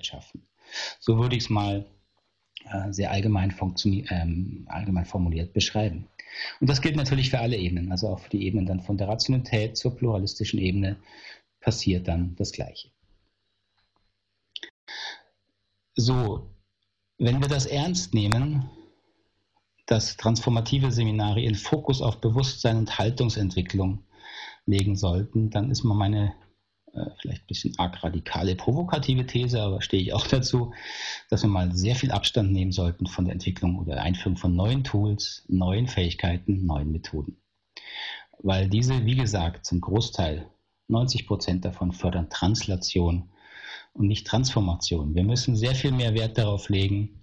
Klarheit schaffen. So würde ich es mal äh, sehr allgemein, ähm, allgemein formuliert beschreiben. Und das gilt natürlich für alle Ebenen, also auch für die Ebenen dann von der Rationalität zur pluralistischen Ebene passiert dann das Gleiche. So, wenn wir das ernst nehmen, dass transformative Seminare ihren Fokus auf Bewusstsein und Haltungsentwicklung legen sollten, dann ist mal meine vielleicht ein bisschen arg radikale, provokative These, aber stehe ich auch dazu, dass wir mal sehr viel Abstand nehmen sollten von der Entwicklung oder Einführung von neuen Tools, neuen Fähigkeiten, neuen Methoden. Weil diese, wie gesagt, zum Großteil, 90 Prozent davon fördern Translation und nicht Transformation. Wir müssen sehr viel mehr Wert darauf legen,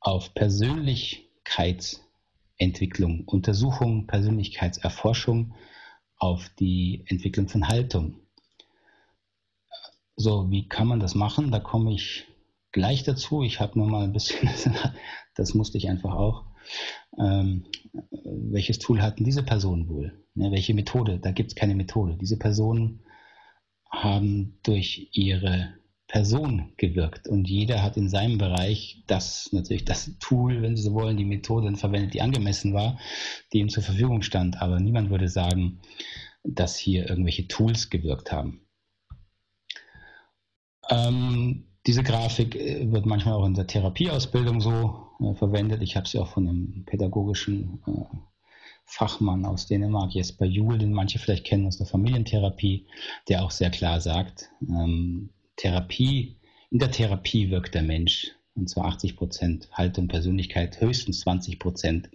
auf Persönlichkeitsentwicklung, Untersuchung, Persönlichkeitserforschung, auf die Entwicklung von Haltung, so, wie kann man das machen? Da komme ich gleich dazu. Ich habe nur mal ein bisschen, das musste ich einfach auch. Ähm, welches Tool hatten diese Personen wohl? Ja, welche Methode? Da gibt es keine Methode. Diese Personen haben durch ihre Person gewirkt und jeder hat in seinem Bereich das natürlich das Tool, wenn Sie so wollen, die Methode verwendet, die angemessen war, die ihm zur Verfügung stand. Aber niemand würde sagen, dass hier irgendwelche Tools gewirkt haben. Ähm, diese Grafik äh, wird manchmal auch in der Therapieausbildung so äh, verwendet. Ich habe sie auch von einem pädagogischen äh, Fachmann aus Dänemark, Jesper Juhl, den manche vielleicht kennen aus der Familientherapie, der auch sehr klar sagt, ähm, Therapie, in der Therapie wirkt der Mensch, und zwar 80 Prozent Haltung, Persönlichkeit, höchstens 20 Prozent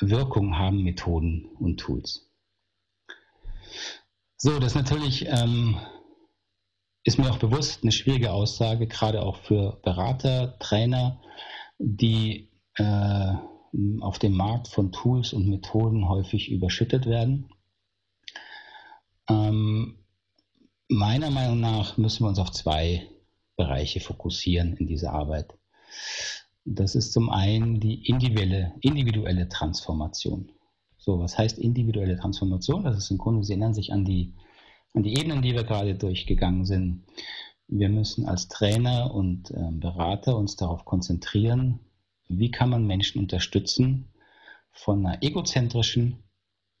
Wirkung haben Methoden und Tools. So, das ist natürlich ähm, ist mir auch bewusst eine schwierige Aussage, gerade auch für Berater, Trainer, die äh, auf dem Markt von Tools und Methoden häufig überschüttet werden. Ähm, meiner Meinung nach müssen wir uns auf zwei Bereiche fokussieren in dieser Arbeit. Das ist zum einen die individuelle, individuelle Transformation. So, was heißt individuelle Transformation? Das ist im Grunde, Sie erinnern sich an die die Ebenen, die wir gerade durchgegangen sind. Wir müssen als Trainer und äh, Berater uns darauf konzentrieren, wie kann man Menschen unterstützen von einer egozentrischen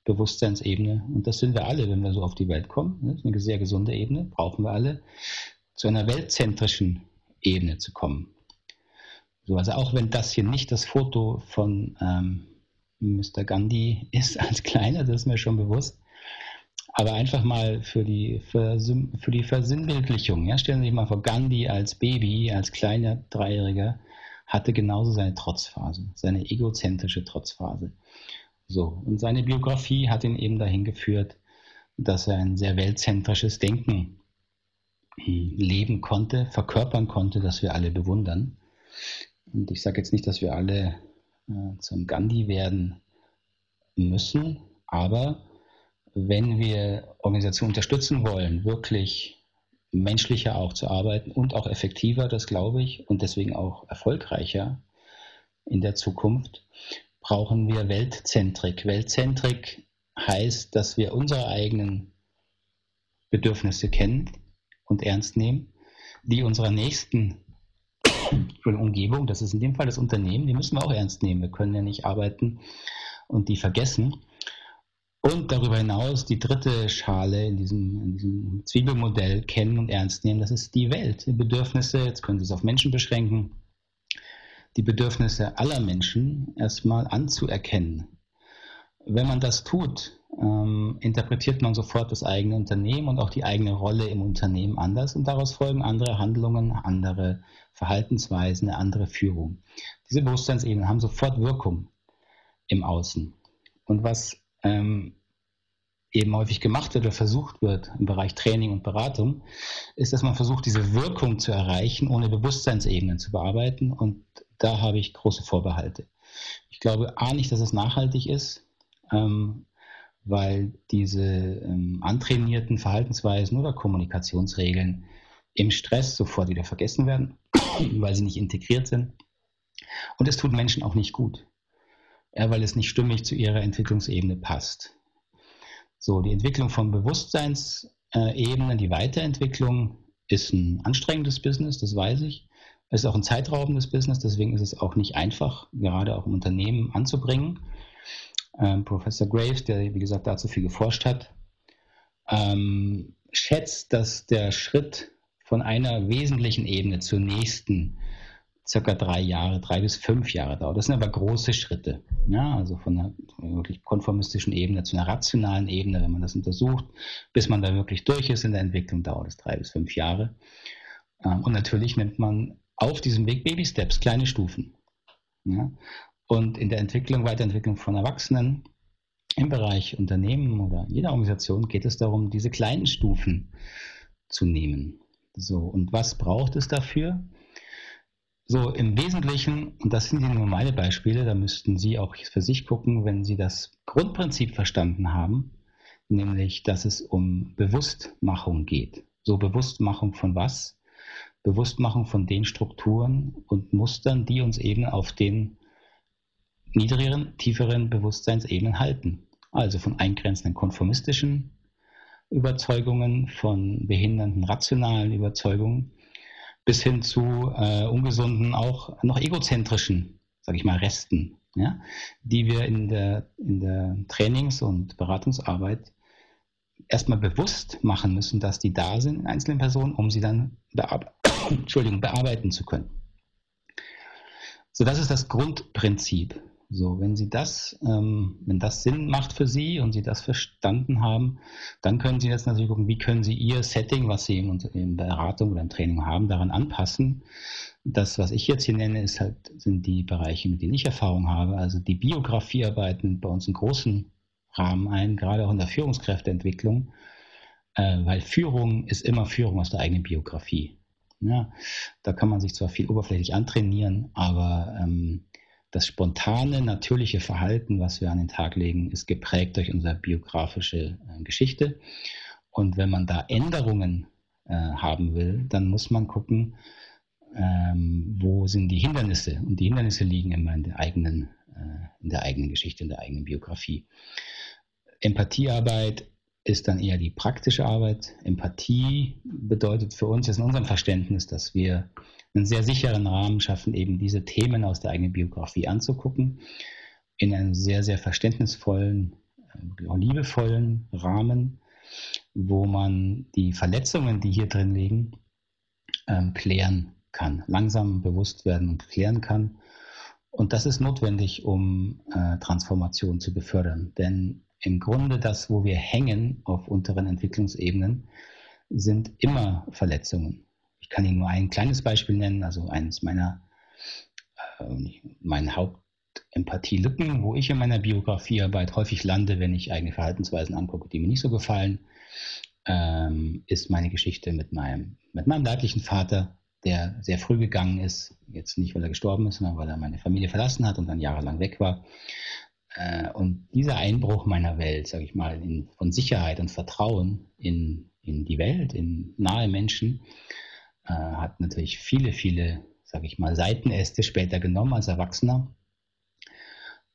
Bewusstseinsebene, und das sind wir alle, wenn wir so auf die Welt kommen, das ist eine sehr gesunde Ebene, brauchen wir alle, zu einer weltzentrischen Ebene zu kommen. So, also auch wenn das hier nicht das Foto von ähm, Mr. Gandhi ist als Kleiner, das ist mir schon bewusst, aber einfach mal für die, für, für die Versinnbildlichung. Ja? Stellen Sie sich mal vor, Gandhi als Baby, als kleiner Dreijähriger, hatte genauso seine Trotzphase, seine egozentrische Trotzphase. So, und seine Biografie hat ihn eben dahin geführt, dass er ein sehr weltzentrisches Denken hm, leben konnte, verkörpern konnte, das wir alle bewundern. Und ich sage jetzt nicht, dass wir alle äh, zum Gandhi werden müssen, aber wenn wir Organisationen unterstützen wollen, wirklich menschlicher auch zu arbeiten und auch effektiver, das glaube ich, und deswegen auch erfolgreicher in der Zukunft, brauchen wir Weltzentrik. Weltzentrik heißt, dass wir unsere eigenen Bedürfnisse kennen und ernst nehmen, die unserer nächsten Umgebung, das ist in dem Fall das Unternehmen, die müssen wir auch ernst nehmen. Wir können ja nicht arbeiten und die vergessen. Und darüber hinaus die dritte Schale in diesem, in diesem Zwiebelmodell kennen und ernst nehmen, das ist die Welt. Die Bedürfnisse, jetzt können Sie es auf Menschen beschränken, die Bedürfnisse aller Menschen erstmal anzuerkennen. Wenn man das tut, ähm, interpretiert man sofort das eigene Unternehmen und auch die eigene Rolle im Unternehmen anders und daraus folgen andere Handlungen, andere Verhaltensweisen, eine andere Führung. Diese Bewusstseinsebenen haben sofort Wirkung im Außen. Und was ähm, eben häufig gemacht wird oder versucht wird im Bereich Training und Beratung, ist, dass man versucht, diese Wirkung zu erreichen, ohne Bewusstseinsebenen zu bearbeiten. Und da habe ich große Vorbehalte. Ich glaube A nicht, dass es nachhaltig ist, ähm, weil diese ähm, antrainierten Verhaltensweisen oder Kommunikationsregeln im Stress sofort wieder vergessen werden, weil sie nicht integriert sind. Und es tut Menschen auch nicht gut weil es nicht stimmig zu ihrer Entwicklungsebene passt. So, die Entwicklung von Bewusstseinsebenen, die Weiterentwicklung ist ein anstrengendes Business, das weiß ich. Ist auch ein zeitraubendes Business, deswegen ist es auch nicht einfach, gerade auch im Unternehmen anzubringen. Ähm, Professor Graves, der wie gesagt dazu viel geforscht hat, ähm, schätzt, dass der Schritt von einer wesentlichen Ebene zur nächsten circa drei Jahre, drei bis fünf Jahre dauert. Das sind aber große Schritte. Ja, also von einer wirklich konformistischen Ebene zu einer rationalen Ebene, wenn man das untersucht, bis man da wirklich durch ist in der Entwicklung, dauert es drei bis fünf Jahre. Ähm, und natürlich nimmt man auf diesem Weg Baby Steps, kleine Stufen. Ja? Und in der Entwicklung, Weiterentwicklung von Erwachsenen im Bereich Unternehmen oder jeder Organisation geht es darum, diese kleinen Stufen zu nehmen. So, und was braucht es dafür? So, im Wesentlichen, und das sind nur meine Beispiele, da müssten Sie auch für sich gucken, wenn Sie das Grundprinzip verstanden haben, nämlich, dass es um Bewusstmachung geht. So Bewusstmachung von was? Bewusstmachung von den Strukturen und Mustern, die uns eben auf den niedrigeren, tieferen Bewusstseinsebenen halten. Also von eingrenzenden konformistischen Überzeugungen, von behindernden rationalen Überzeugungen bis hin zu äh, ungesunden, auch noch egozentrischen, sage ich mal, Resten, ja, die wir in der, in der Trainings- und Beratungsarbeit erstmal bewusst machen müssen, dass die da sind in einzelnen Personen, um sie dann bearbeiten Entschuldigung, bearbeiten zu können. So, das ist das Grundprinzip. So, wenn Sie das, ähm, wenn das Sinn macht für Sie und Sie das verstanden haben, dann können Sie jetzt natürlich gucken, wie können Sie Ihr Setting, was Sie in, in Beratung oder im Training haben, daran anpassen. Das, was ich jetzt hier nenne, ist halt, sind die Bereiche, mit denen ich Erfahrung habe. Also die Biografiearbeiten bei uns in großen Rahmen ein, gerade auch in der Führungskräfteentwicklung, äh, weil Führung ist immer Führung aus der eigenen Biografie. Ja, da kann man sich zwar viel oberflächlich antrainieren, aber ähm, das spontane, natürliche Verhalten, was wir an den Tag legen, ist geprägt durch unsere biografische äh, Geschichte. Und wenn man da Änderungen äh, haben will, dann muss man gucken, ähm, wo sind die Hindernisse. Und die Hindernisse liegen immer in der eigenen, äh, in der eigenen Geschichte, in der eigenen Biografie. Empathiearbeit ist dann eher die praktische Arbeit. Empathie bedeutet für uns jetzt in unserem Verständnis, dass wir einen sehr sicheren Rahmen schaffen, eben diese Themen aus der eigenen Biografie anzugucken, in einem sehr, sehr verständnisvollen, äh, liebevollen Rahmen, wo man die Verletzungen, die hier drin liegen, ähm, klären kann, langsam bewusst werden und klären kann. Und das ist notwendig, um äh, Transformation zu befördern. Denn im Grunde das, wo wir hängen auf unteren Entwicklungsebenen, sind immer Verletzungen. Ich kann Ihnen nur ein kleines Beispiel nennen, also eines meiner äh, meine Hauptempathielücken, wo ich in meiner Biografiearbeit häufig lande, wenn ich eigene Verhaltensweisen angucke, die mir nicht so gefallen, ähm, ist meine Geschichte mit meinem, mit meinem leiblichen Vater, der sehr früh gegangen ist, jetzt nicht, weil er gestorben ist, sondern weil er meine Familie verlassen hat und dann jahrelang weg war. Äh, und dieser Einbruch meiner Welt, sage ich mal, in, von Sicherheit und Vertrauen in, in die Welt, in nahe Menschen, äh, hat natürlich viele, viele, sage ich mal, Seitenäste später genommen als Erwachsener.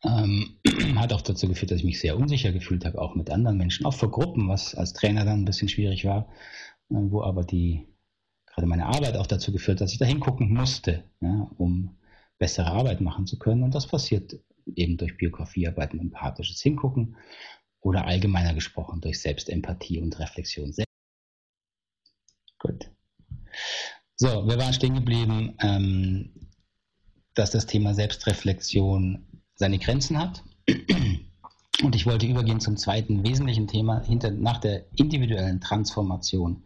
Ähm, hat auch dazu geführt, dass ich mich sehr unsicher gefühlt habe, auch mit anderen Menschen, auch vor Gruppen, was als Trainer dann ein bisschen schwierig war, äh, wo aber die, gerade meine Arbeit auch dazu geführt, dass ich da hingucken musste, ja, um bessere Arbeit machen zu können. Und das passiert eben durch Biografiearbeiten, empathisches Hingucken oder allgemeiner gesprochen durch Selbstempathie und Reflexion. Gut. So, wir waren stehen geblieben, ähm, dass das Thema Selbstreflexion seine Grenzen hat. Und ich wollte übergehen zum zweiten wesentlichen Thema hinter, nach der individuellen Transformation.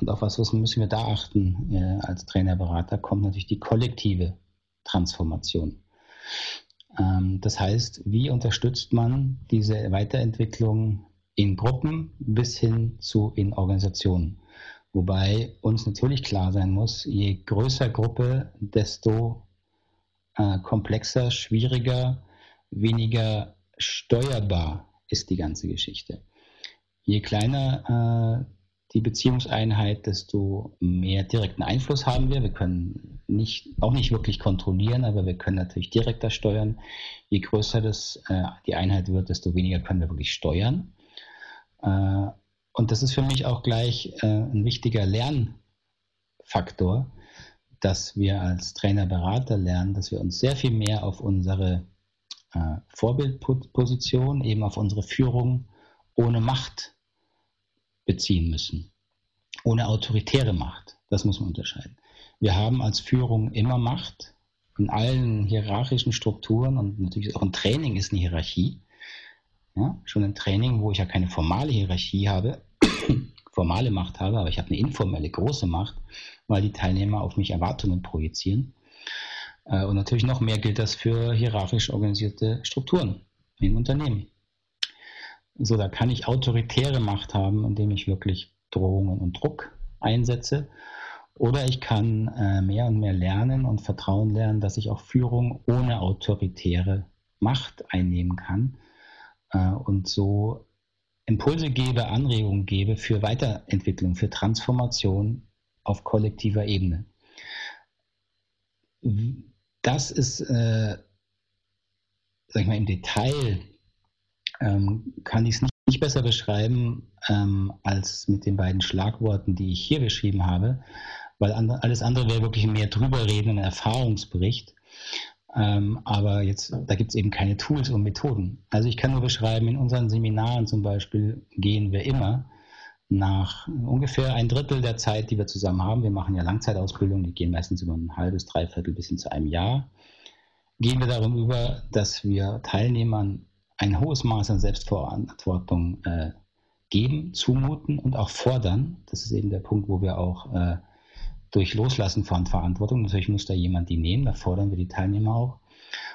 Und auf was müssen wir da achten äh, als Trainerberater? Kommt natürlich die kollektive Transformation. Ähm, das heißt, wie unterstützt man diese Weiterentwicklung in Gruppen bis hin zu in Organisationen? Wobei uns natürlich klar sein muss, je größer Gruppe, desto äh, komplexer, schwieriger, weniger steuerbar ist die ganze Geschichte. Je kleiner äh, die Beziehungseinheit, desto mehr direkten Einfluss haben wir. Wir können nicht, auch nicht wirklich kontrollieren, aber wir können natürlich direkter steuern. Je größer das, äh, die Einheit wird, desto weniger können wir wirklich steuern. Äh, und das ist für mich auch gleich äh, ein wichtiger Lern, Faktor, dass wir als Trainer-Berater lernen, dass wir uns sehr viel mehr auf unsere äh, Vorbildposition, eben auf unsere Führung ohne Macht beziehen müssen. Ohne autoritäre Macht. Das muss man unterscheiden. Wir haben als Führung immer Macht in allen hierarchischen Strukturen und natürlich auch ein Training ist eine Hierarchie. Ja, schon ein Training, wo ich ja keine formale Hierarchie habe, formale Macht habe, aber ich habe eine informelle große Macht, weil die Teilnehmer auf mich Erwartungen projizieren. Äh, und natürlich noch mehr gilt das für hierarchisch organisierte Strukturen in Unternehmen. So, da kann ich autoritäre Macht haben, indem ich wirklich Drohungen und Druck einsetze. Oder ich kann äh, mehr und mehr lernen und Vertrauen lernen, dass ich auch Führung ohne autoritäre Macht einnehmen kann äh, und so Impulse gebe, Anregungen gebe für Weiterentwicklung, für Transformation auf kollektiver Ebene. Das ist, äh, sag ich mal, im Detail ähm, kann ich es nicht, nicht, besser beschreiben ähm, als mit den beiden Schlagworten, die ich hier beschrieben habe, weil andre, alles andere wäre wirklich mehr drüber reden, ein Erfahrungsbericht. Ähm, aber jetzt, da gibt es eben keine Tools und Methoden. Also ich kann nur beschreiben, in unseren Seminaren zum Beispiel gehen wir immer nach ungefähr ein Drittel der Zeit, die wir zusammen haben. Wir machen ja Langzeitausbildung, die gehen meistens über ein halbes, dreiviertel bis hin zu einem Jahr. Gehen wir darum über, dass wir Teilnehmern ein hohes Maß an Selbstverantwortung äh, geben, zumuten und auch fordern. Das ist eben der Punkt, wo wir auch äh, durch Loslassen von Verantwortung. Natürlich muss da jemand die nehmen, da fordern wir die Teilnehmer auch.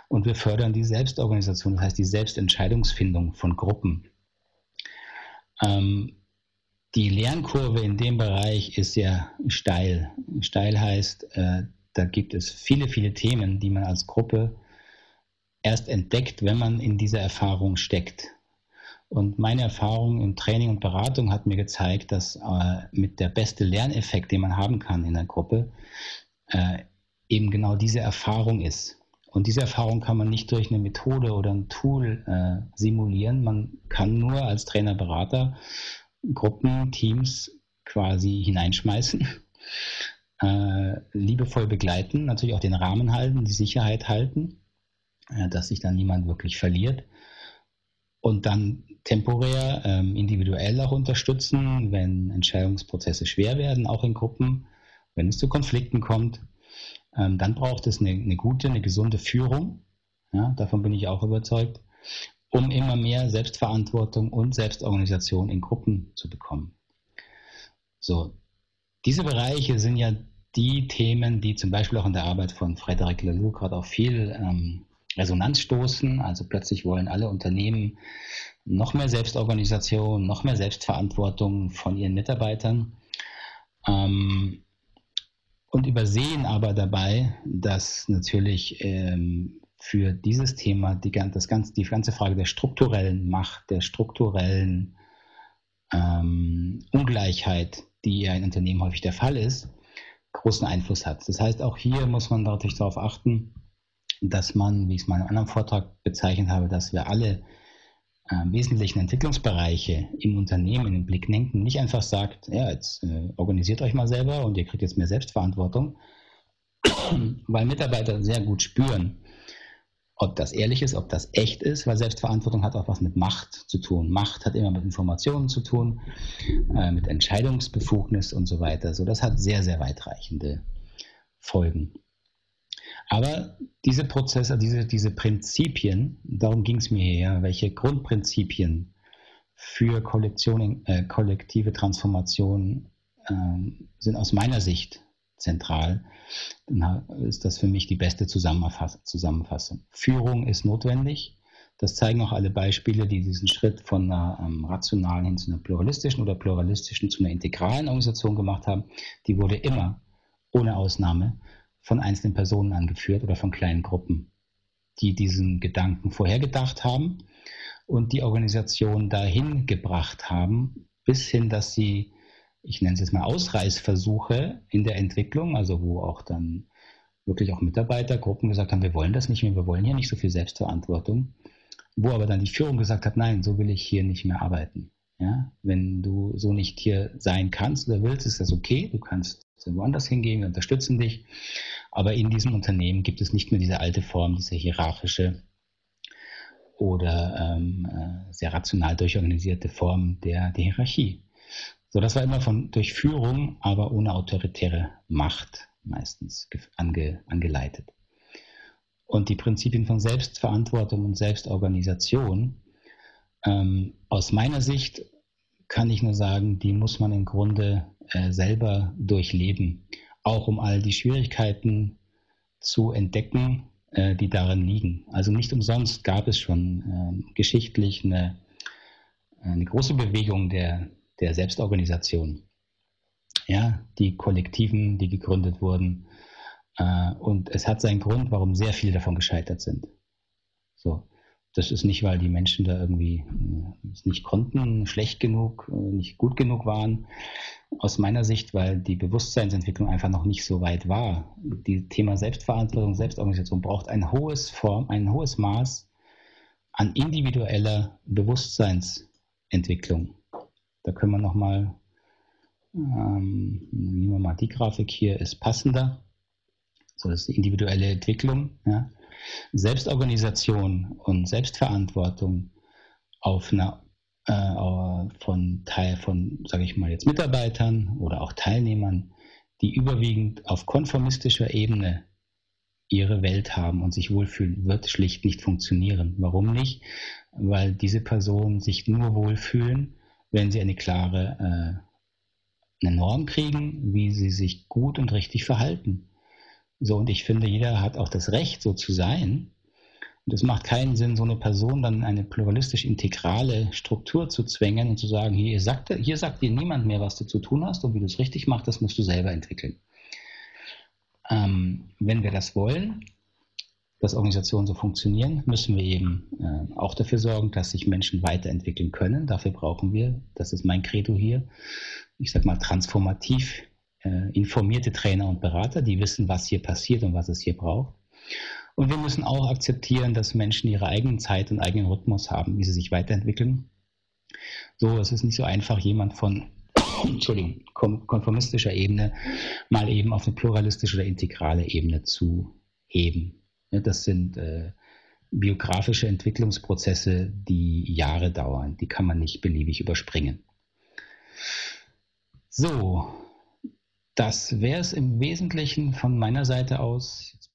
Und wir fördern die Selbstorganisation, das heißt die Selbstentscheidungsfindung von Gruppen. Ähm, die Lernkurve in dem Bereich ist sehr steil. Steil heißt, äh, da gibt es viele, viele Themen, die man als Gruppe erst entdeckt, wenn man in dieser Erfahrung steckt. Und meine Erfahrung im Training und Beratung hat mir gezeigt, dass äh, mit der beste Lerneffekt, den man haben kann in der Gruppe, äh, eben genau diese Erfahrung ist. Und diese Erfahrung kann man nicht durch eine Methode oder ein Tool äh, simulieren. Man kann nur als Trainer, Berater Gruppen, Teams quasi hineinschmeißen, äh, liebevoll begleiten, natürlich auch den Rahmen halten, die Sicherheit halten, äh, dass sich dann niemand wirklich verliert und dann temporär, ähm, individuell auch unterstützen, wenn Entscheidungsprozesse schwer werden, auch in Gruppen, wenn es zu Konflikten kommt. Ähm, dann braucht es eine, eine, gute, eine gesunde Führung. Ja, davon bin ich auch überzeugt, um immer mehr Selbstverantwortung und Selbstorganisation in Gruppen zu bekommen. So, diese Bereiche sind ja die Themen, die zum Beispiel auch in der Arbeit von Frederic Laloux gerade auch viel ähm, Resonanz stoßen. Also plötzlich wollen alle Unternehmen noch mehr Selbstorganisation, noch mehr Selbstverantwortung von ihren Mitarbeitern ähm, und übersehen aber dabei, dass natürlich ähm, für dieses Thema die, das ganze, die ganze Frage der strukturellen Macht, der strukturellen ähm, Ungleichheit, die ja in Unternehmen häufig der Fall ist, großen Einfluss hat. Das heißt, auch hier muss man natürlich darauf achten, dass man, wie ich es mal in einem anderen Vortrag bezeichnet habe, dass wir alle äh, wesentlichen Entwicklungsbereiche im Unternehmen in den Blick lenken, nicht einfach sagt, ja, jetzt äh, organisiert euch mal selber und ihr kriegt jetzt mehr Selbstverantwortung, weil Mitarbeiter sehr gut spüren, ob das ehrlich ist, ob das echt ist, weil Selbstverantwortung hat auch was mit Macht zu tun. Macht hat immer mit Informationen zu tun, äh, mit Entscheidungsbefugnis und so weiter. So, das hat sehr, sehr weitreichende Folgen. Aber diese Prozesse, diese, diese Prinzipien, darum ging es mir hier, welche Grundprinzipien für Kollektion, äh, kollektive Transformation äh, sind aus meiner Sicht zentral, dann ist das für mich die beste Zusammenfassung. Führung ist notwendig. Das zeigen auch alle Beispiele, die diesen Schritt von einer ähm, rationalen hin zu einer pluralistischen oder pluralistischen zu einer integralen Organisation gemacht haben. Die wurde immer, ohne Ausnahme, von einzelnen Personen angeführt oder von kleinen Gruppen, die diesen Gedanken vorhergedacht haben und die Organisation dahin gebracht haben, bis hin, dass sie, ich nenne es jetzt mal Ausreißversuche in der Entwicklung, also wo auch dann wirklich auch Mitarbeitergruppen gesagt haben, wir wollen das nicht mehr, wir wollen hier nicht so viel Selbstverantwortung, wo aber dann die Führung gesagt hat, nein, so will ich hier nicht mehr arbeiten. Ja, wenn du so nicht hier sein kannst oder willst, ist das okay. Du kannst woanders hingehen, wir unterstützen dich. Aber in diesem Unternehmen gibt es nicht mehr diese alte Form, diese hierarchische oder ähm, äh, sehr rational durchorganisierte Form der, der Hierarchie. So, das war immer von durch Führung, aber ohne autoritäre Macht meistens ange, angeleitet. Und die Prinzipien von Selbstverantwortung und Selbstorganisation, ähm, aus meiner Sicht kann ich nur sagen, die muss man im Grunde äh, selber durchleben, auch um all die Schwierigkeiten zu entdecken, äh, die darin liegen. Also nicht umsonst gab es schon äh, geschichtlich eine, eine große Bewegung der, der Selbstorganisation. Ja, die Kollektiven, die gegründet wurden. Äh, und es hat seinen Grund, warum sehr viele davon gescheitert sind. So. Das ist nicht, weil die Menschen da irgendwie äh, es nicht konnten, schlecht genug, äh, nicht gut genug waren. Aus meiner Sicht, weil die Bewusstseinsentwicklung einfach noch nicht so weit war. Das Thema Selbstverantwortung, Selbstorganisation braucht ein hohes Form, ein hohes Maß an individueller Bewusstseinsentwicklung. Da können wir nochmal, ähm, nehmen wir mal die Grafik hier, ist passender. So, das ist die individuelle Entwicklung. Ja. Selbstorganisation und Selbstverantwortung auf einer äh, von Teil von, sage ich mal jetzt Mitarbeitern oder auch Teilnehmern, die überwiegend auf konformistischer Ebene ihre Welt haben und sich wohlfühlen, wird schlicht nicht funktionieren. Warum nicht? Weil diese Personen sich nur wohlfühlen, wenn sie eine klare äh, eine Norm kriegen, wie sie sich gut und richtig verhalten. So, und ich finde, jeder hat auch das Recht, so zu sein. Und es macht keinen Sinn, so eine Person dann eine pluralistisch integrale Struktur zu zwängen und zu sagen, hier sagt, hier sagt dir niemand mehr, was du zu tun hast und wie du es richtig machst, das musst du selber entwickeln. Ähm, wenn wir das wollen, dass Organisationen so funktionieren, müssen wir eben äh, auch dafür sorgen, dass sich Menschen weiterentwickeln können. Dafür brauchen wir, das ist mein Credo hier, ich sage mal transformativ äh, informierte Trainer und Berater, die wissen, was hier passiert und was es hier braucht. Und wir müssen auch akzeptieren, dass Menschen ihre eigenen Zeit und eigenen Rhythmus haben, wie sie sich weiterentwickeln. So, es ist nicht so einfach, jemand von Entschuldigung, konformistischer Ebene mal eben auf eine pluralistische oder integrale Ebene zu heben. Das sind äh, biografische Entwicklungsprozesse, die Jahre dauern. Die kann man nicht beliebig überspringen. So, das wäre es im Wesentlichen von meiner Seite aus.